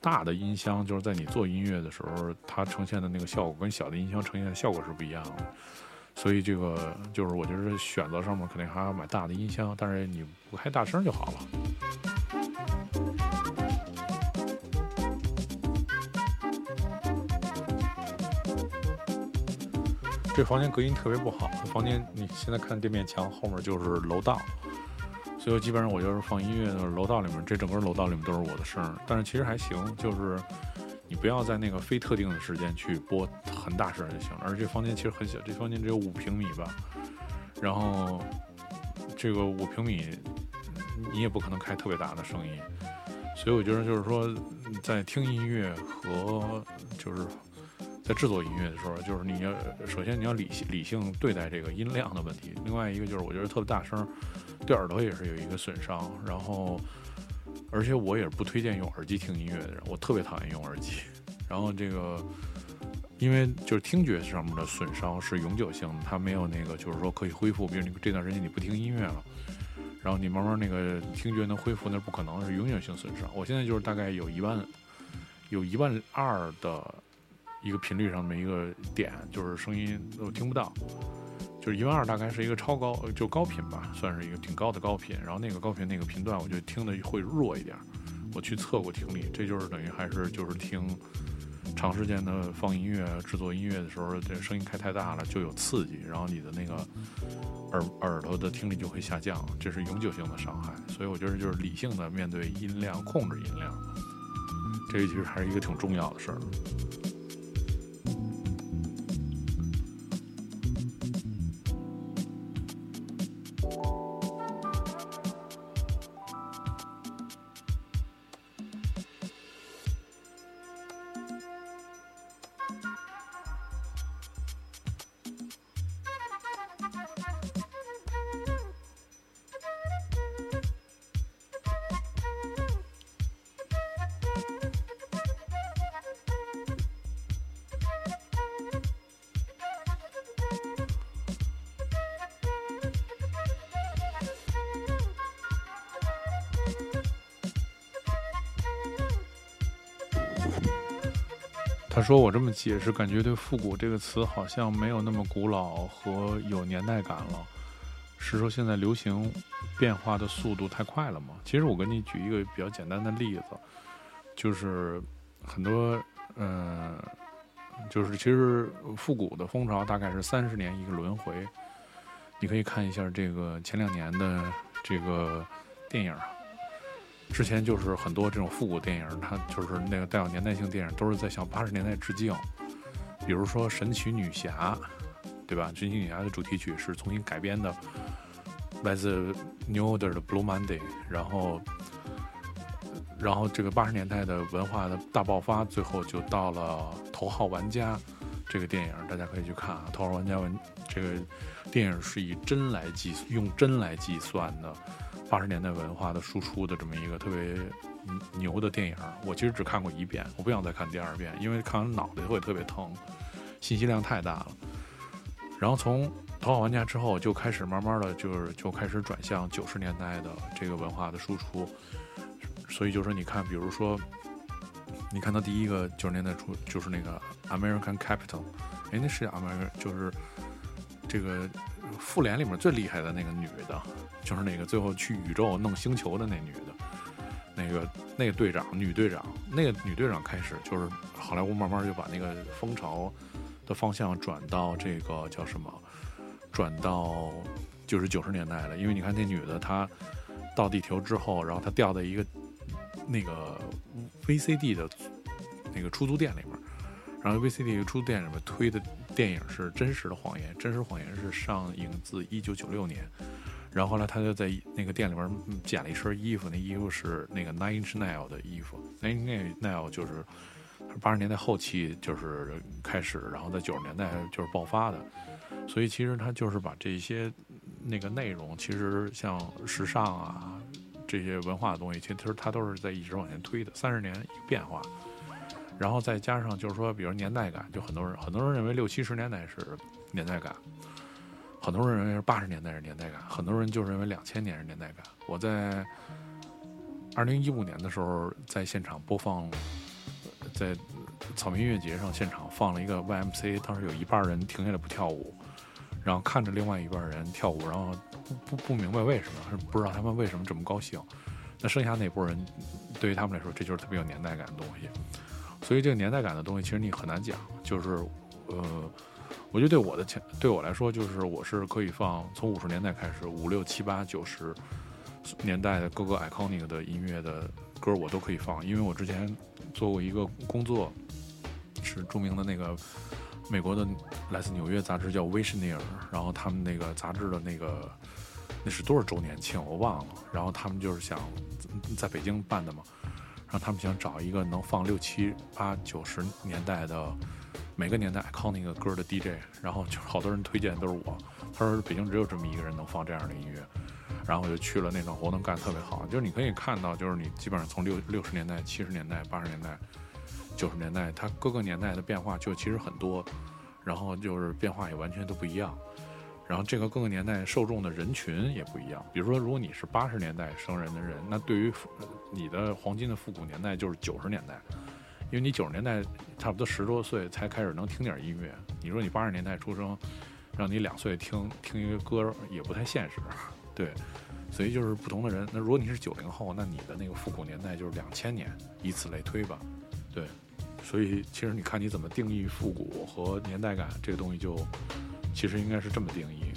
大的音箱，就是在你做音乐的时候，它呈现的那个效果跟小的音箱呈现的效果是不一样的。所以这个就是我觉得选择上面肯定还要买大的音箱，但是你不开大声就好了。这房间隔音特别不好，房间你现在看这面墙后面就是楼道，就基本上我就是放音乐的楼道里面，这整个楼道里面都是我的声。但是其实还行，就是你不要在那个非特定的时间去播很大声就行了。而这房间其实很小，这房间只有五平米吧，然后这个五平米你也不可能开特别大的声音，所以我觉得就是说在听音乐和就是。在制作音乐的时候，就是你要首先你要理性理性对待这个音量的问题，另外一个就是我觉得特别大声，对耳朵也是有一个损伤。然后，而且我也不推荐用耳机听音乐的人，我特别讨厌用耳机。然后这个，因为就是听觉上面的损伤是永久性的，它没有那个就是说可以恢复。比如你这段时间你不听音乐了，然后你慢慢那个听觉能恢复，那不可能是永久性损伤。我现在就是大概有一万，有一万二的。一个频率上面一个点，就是声音我听不到，就是一万二大概是一个超高，就高频吧，算是一个挺高的高频。然后那个高频那个频段，我就听的会弱一点。我去测过听力，这就是等于还是就是听长时间的放音乐、制作音乐的时候，这声音开太大了就有刺激，然后你的那个耳耳朵的听力就会下降，这是永久性的伤害。所以我觉得就是理性的面对音量，控制音量，这个其实还是一个挺重要的事儿。他说：“我这么解释，感觉对‘复古’这个词好像没有那么古老和有年代感了。是说现在流行变化的速度太快了吗？其实我给你举一个比较简单的例子，就是很多，嗯、就是其实复古的风潮大概是三十年一个轮回。你可以看一下这个前两年的这个电影。”之前就是很多这种复古电影，它就是那个带有年代性电影，都是在向八十年代致敬。比如说《神奇女侠》，对吧？《神奇女侠》的主题曲是重新改编的，来自 New Order 的《Blue Monday》。然后，然后这个八十年代的文化的大爆发，最后就到了《头号玩家》这个电影，大家可以去看啊。《头号玩家》文这个电影是以帧来计，用帧来计算的。八十年代文化的输出的这么一个特别牛的电影，我其实只看过一遍，我不想再看第二遍，因为看完脑袋会特别疼，信息量太大了。然后从《头号玩家》之后，就开始慢慢的就是就开始转向九十年代的这个文化的输出。所以就说你看，比如说，你看到第一个九十年代初就是那个 American Capital，哎，那是 American 就是这个。复联里面最厉害的那个女的，就是那个最后去宇宙弄星球的那女的，那个那个队长，女队长，那个女队长开始就是好莱坞慢慢就把那个风潮的方向转到这个叫什么，转到就是九十年代了。因为你看那女的，她到地球之后，然后她掉在一个那个 VCD 的那个出租店里面，然后 VCD 出租店里面推的。电影是《真实的谎言》，《真实谎言》是上映自一九九六年，然后后来他就在那个店里边捡了一身衣服，那衣服是那个 Nine Inch Nail 的衣服，Nine Inch Nail 就是八十年代后期就是开始，然后在九十年代就是爆发的，所以其实他就是把这些那个内容，其实像时尚啊这些文化的东西，其实他都是在一直往前推的，三十年一变化。然后再加上就是说，比如年代感，就很多人很多人认为六七十年代是年代感。很多人认为是八十年代是年代感，很多人就认为两千年是年代感。我在二零一五年的时候在现场播放，在草莓音乐节上现场放了一个 YMC，当时有一半人停下来不跳舞，然后看着另外一半人跳舞，然后不不不明白为什么，不知道他们为什么这么高兴。那剩下那波人，对于他们来说，这就是特别有年代感的东西。所以这个年代感的东西，其实你很难讲。就是，呃，我觉得对我的前对我来说，就是我是可以放从五十年代开始，五六七八九十年代的各个 iconic 的音乐的歌，我都可以放，因为我之前做过一个工作，是著名的那个美国的来自纽约杂志叫《Visioner》，然后他们那个杂志的那个那是多少周年庆我忘了，然后他们就是想在北京办的嘛，然后他们想找一个能放六七八九十年代的每个年代 iconic 歌的 DJ，然后就好多人推荐都是我，他说北京只有这么一个人能放这样的音乐。然后我就去了那场活动，干得特别好。就是你可以看到，就是你基本上从六六十年代、七十年代、八十年代、九十年代，它各个年代的变化就其实很多，然后就是变化也完全都不一样。然后这个各个年代受众的人群也不一样。比如说，如果你是八十年代生人的人，那对于你的黄金的复古年代就是九十年代，因为你九十年代差不多十多岁才开始能听点音乐。你说你八十年代出生，让你两岁听听一个歌也不太现实。对，所以就是不同的人。那如果你是九零后，那你的那个复古年代就是两千年，以此类推吧。对，所以其实你看你怎么定义复古和年代感这个东西就，其实应该是这么定义。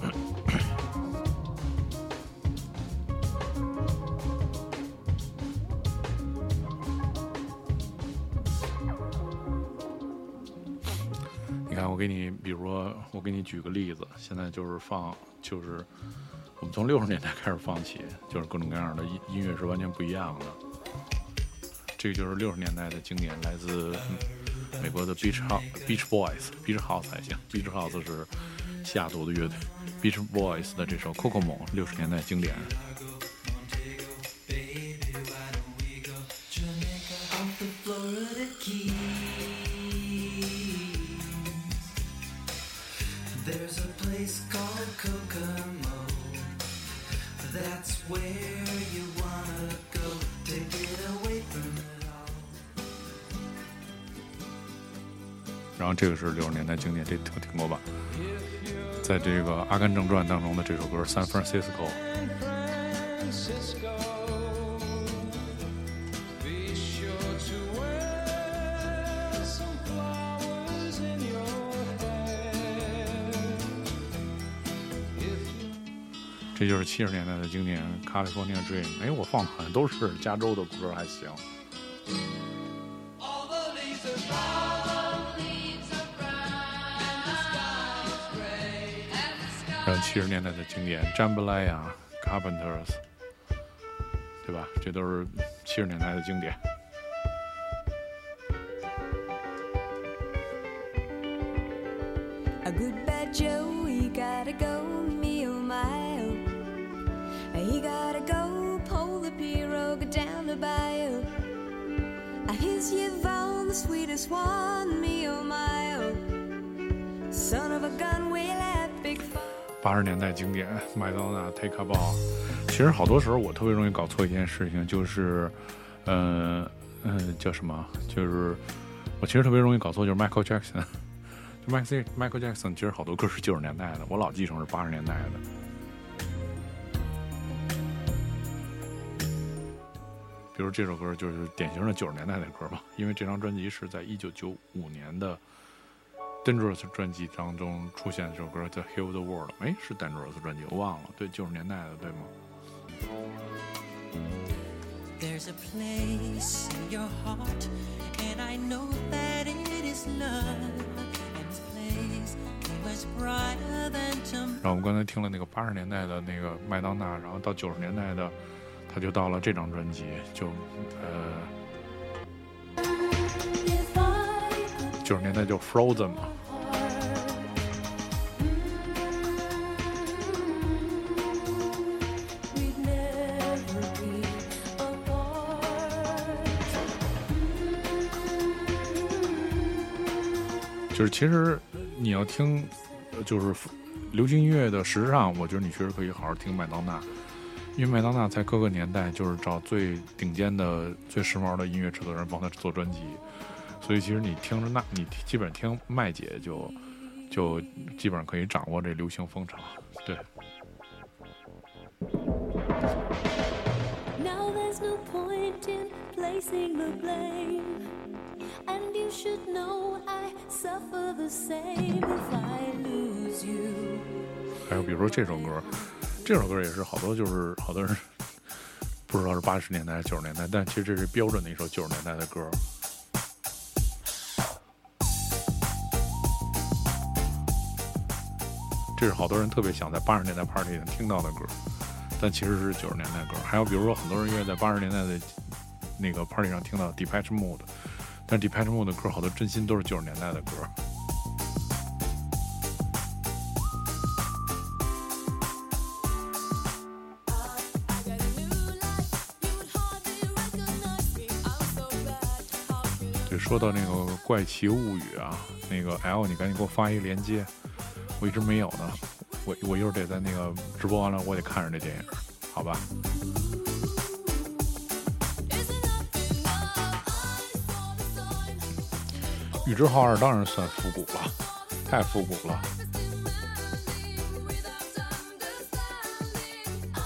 [COUGHS] 你看，我给你，比如说，我给你举个例子，现在就是放，就是我们从六十年代开始放起，就是各种各样的音音乐是完全不一样的。这个就是六十年代的经典，来自、美国的 Beach House、Beach Boys、Beach House 还行，Beach House 是西雅图的乐队，Beach Boys 的这首《Kokomo》，六十年代经典。然后这个是六十年代经典，这我听过吧？在这个《阿甘正传》当中的这首歌《San Francisco》。这就是七十年代的经典《California Dream》。哎，我放的好像都是加州的歌，还行。
All the and the sky
然后七十年代的经典《Jambalaya》、Carpenters，对吧？这都是七十年代的经典。
A good bad Joe, he gotta go, me oh my oh. He gotta go, pull the pirogue down the bayou. Here's Yvonne, the sweetest one, me oh my oh. Son of a gun, we'll have big fun.
八十年代经典，麦当娜、Take a Bow。其实好多时候我特别容易搞错一件事情，就是，呃，呃，叫什么？就是我其实特别容易搞错，就是 Michael Jackson。[LAUGHS] 就 Michael Michael Jackson，其实好多歌是九十年代的，我老记成是八十年代的。比如这首歌就是典型的九十年代的歌吧，因为这张专辑是在一九九五年的 Dangerous 专辑当中出现的这首歌叫《Heal the World》，哎，是 Dangerous 专辑，我忘了，对，九十年代的，对吗
？There's a place in your heart, and I know that it is love. And this place is brighter than tomorrow.
然后我们刚才听了那个八十年代的那个麦当娜，然后到九十年代的，他就到了这张专辑，就呃，九十年代就 Frozen 嘛。就是其实你要听，就是流行音乐的，事实上，我觉得你确实可以好好听麦当娜，因为麦当娜在各个年代就是找最顶尖的、最时髦的音乐制作人帮他做专辑，所以其实你听着那，你基本听麦姐就就基本上可以掌握这流行风潮。对，
placing the blame. And you should know I suffer the same if I lose you.
还有比如说这首歌，这首歌也是好多就是好多人不知道是八十年代还是九十年代，但其实这是标准的一首九十年代的歌。这是好多人特别想在八十年代 party 里听到的歌，但其实是九十年代歌。还有比如说很多人愿意在八十年代的那个 party 上听到 Departure Mode，但 Departure Mode 的歌好多真心都是九十年代的歌。对，说到那个《怪奇物语》啊，那个 L，你赶紧给我发一个链接，我一直没有呢。我我一会儿得在那个直播完了，我得看着那电影，好吧？
sign.
宇之浩二当然算复古了，太复古了。
Without understanding, I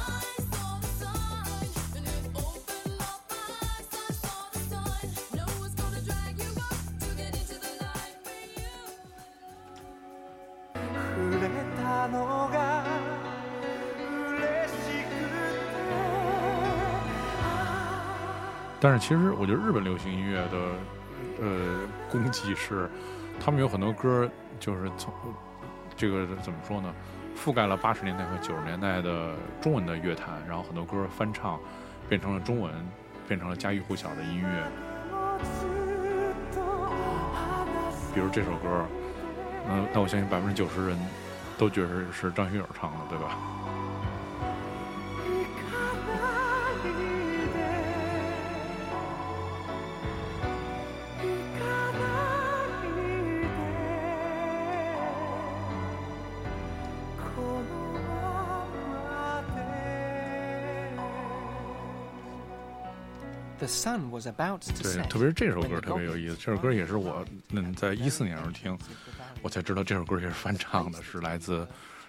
saw the sign. And it opened up my eyes. I saw the sign. No one's gonna drag you up to get into the light with you.
触れたのが嬉しくて
但是其实我觉得日本流行音乐的 呃功绩是，他们有很多歌就是从这个怎么说呢，覆盖了八十年代和九十年代的中文的乐坛，然后很多歌翻唱变成了中文，变成了家喻户晓的音乐。比如这首歌，嗯那我相信百分之九十人都觉得是张学友唱的，对吧？对
，set.
特别是这首歌特别有意思。这首歌也是我嗯在一四年时候听，我才知道这首歌也是翻唱的，是来自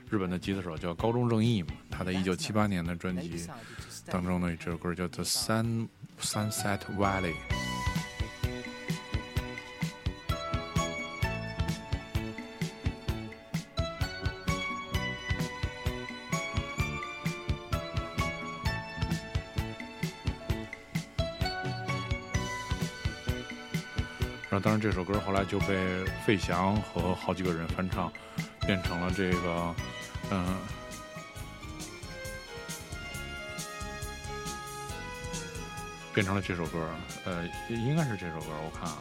日本的吉他手叫高中正义嘛。他在一九七八年的专辑
to.
当中呢，这首歌叫做《Sun Sunset Valley》。这首歌后来就被费翔和好几个人翻唱，变成了这个，嗯、变成了这首歌，呃，应该是这首歌，我看啊，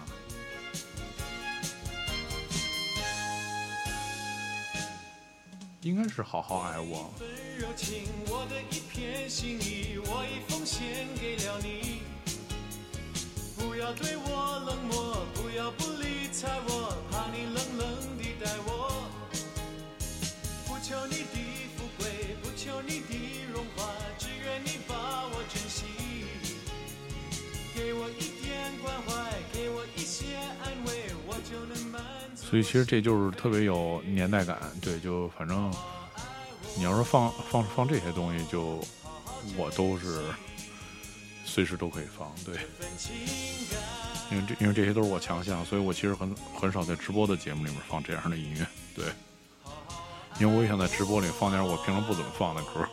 应该是好好爱我。
温柔情，我的一片心意，我已奉献给了你。不要对我冷漠，不要不理睬我，怕你冷冷地待我。不求你的富贵，不求你的荣华，只愿你把我珍惜。给我一点关怀，给我一些安慰，我就能满足。
所以其实这就是特别有年代感，对，就反正你要是放放放这些东西，就我都是随时都可以放，对，因为这因为这些都是我强项，所以我其实很很少在直播的节目里面放这样的音乐，对，因为我也想在直播里放点我平常不怎么放的歌。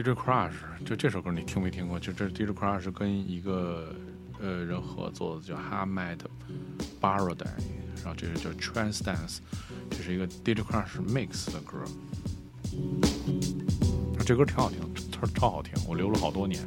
DJ Crush，就这首歌你听没听过？就这 DJ Crush 跟一个呃人合作的叫 Hamed b a r a d a y 然后这个叫 Trance Dance，这是一个 DJ Crush Mix 的歌。这歌挺好听，超超好听，我留了好多年。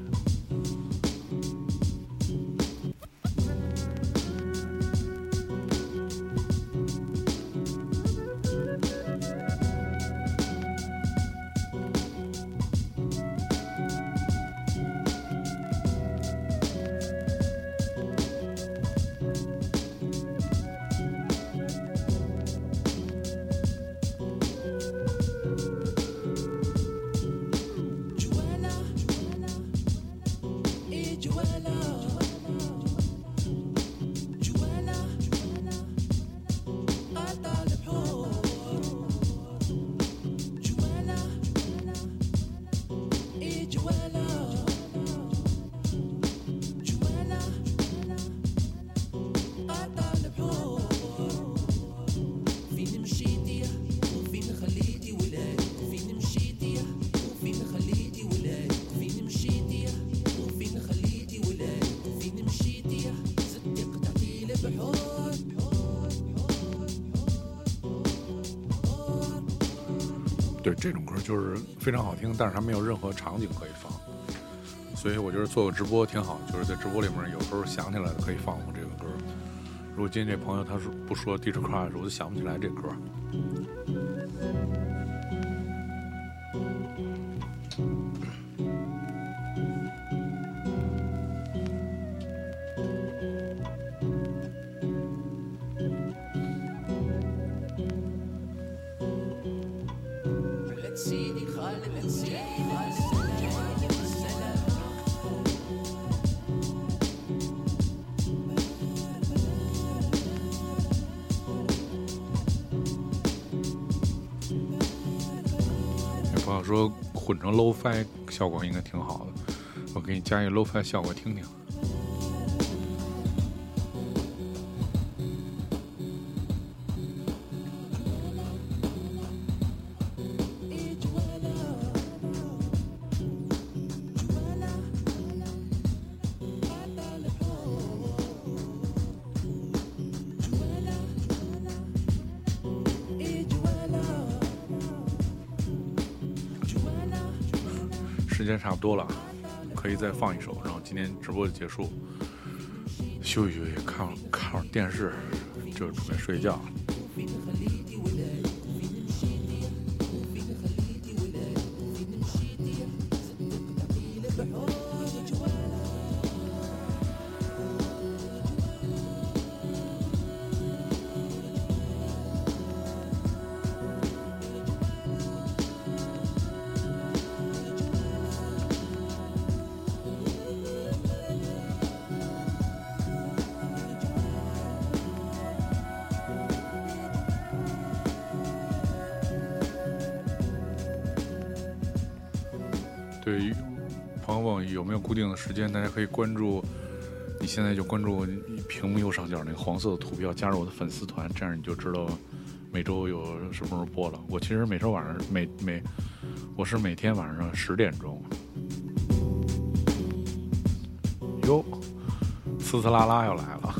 对，这种歌就是非常好听，但是它没有任何场景可以放，所以我觉得做个直播挺好，就是在直播里面有时候想起来了可以放放这个歌。如果今天这朋友他说不说 Desire》的时候我就想不起来这歌。拍效果应该挺好的，我给你加一个 low-fi 效果听听。再放一首，然后今天直播就结束，休息休息，看看会电视，就准备睡觉。对于朋友问我有没有固定的时间，大家可以关注，你现在就关注屏幕右上角那个黄色的图标，加入我的粉丝团，这样你就知道每周有什么时候播了。我其实每周晚上每每我是每天晚上十点钟。哟，呲呲啦啦要来了。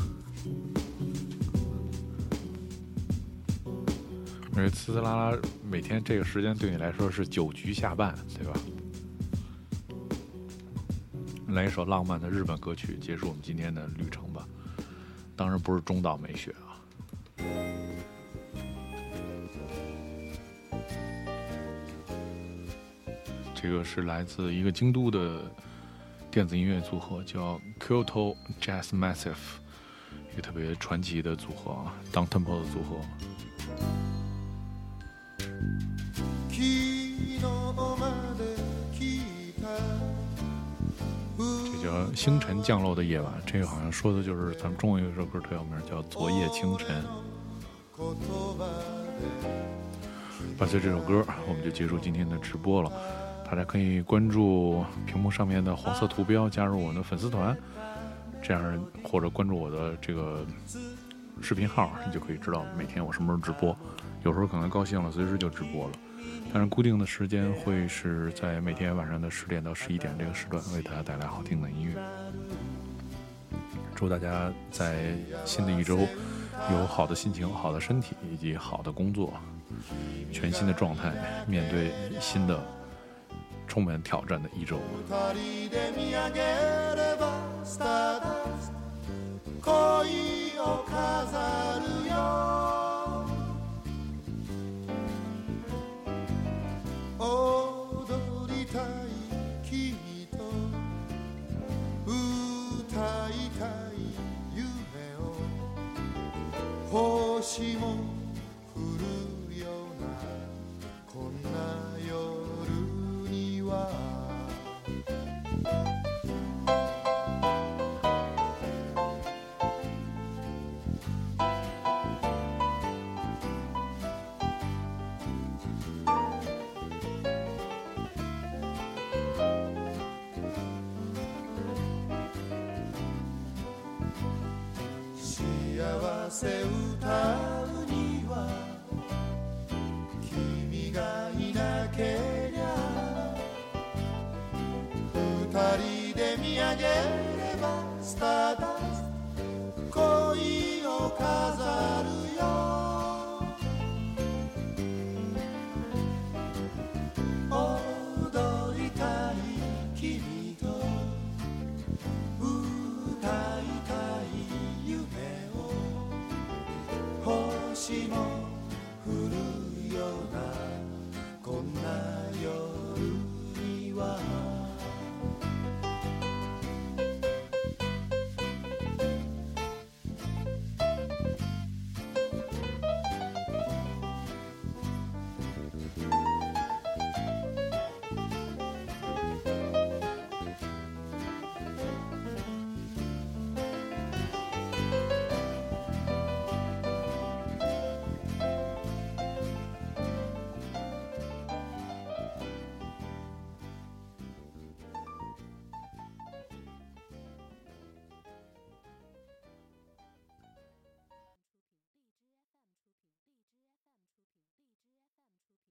因为呲呲啦啦每天这个时间对你来说是酒局下半，对吧？来一首浪漫的日本歌曲，结束我们今天的旅程吧。当然不是中岛美雪啊。这个是来自一个京都的电子音乐组合，叫 Kyoto Jazz Massive，一个特别传奇的组合啊，Down Tempo 的组合。星辰降落的夜晚，这个好像说的就是咱们中国有一首歌特有名，叫《昨夜清晨》。伴随这首歌，我们就结束今天的直播了。大家可以关注屏幕上面的黄色图标，加入我的粉丝团，这样或者关注我的这个视频号，你就可以知道每天我什么时候直播。有时候可能高兴了，随时就直播了。但是固定的时间会是在每天晚上的十点到十一点这个时段，为大家带来好听的音乐。祝大家在新的一周 有好的心情、好的身体以及好的工作，全新的状态，面对新的充满挑战的一周。
二人で見上げればスターダスト恋を飾るよ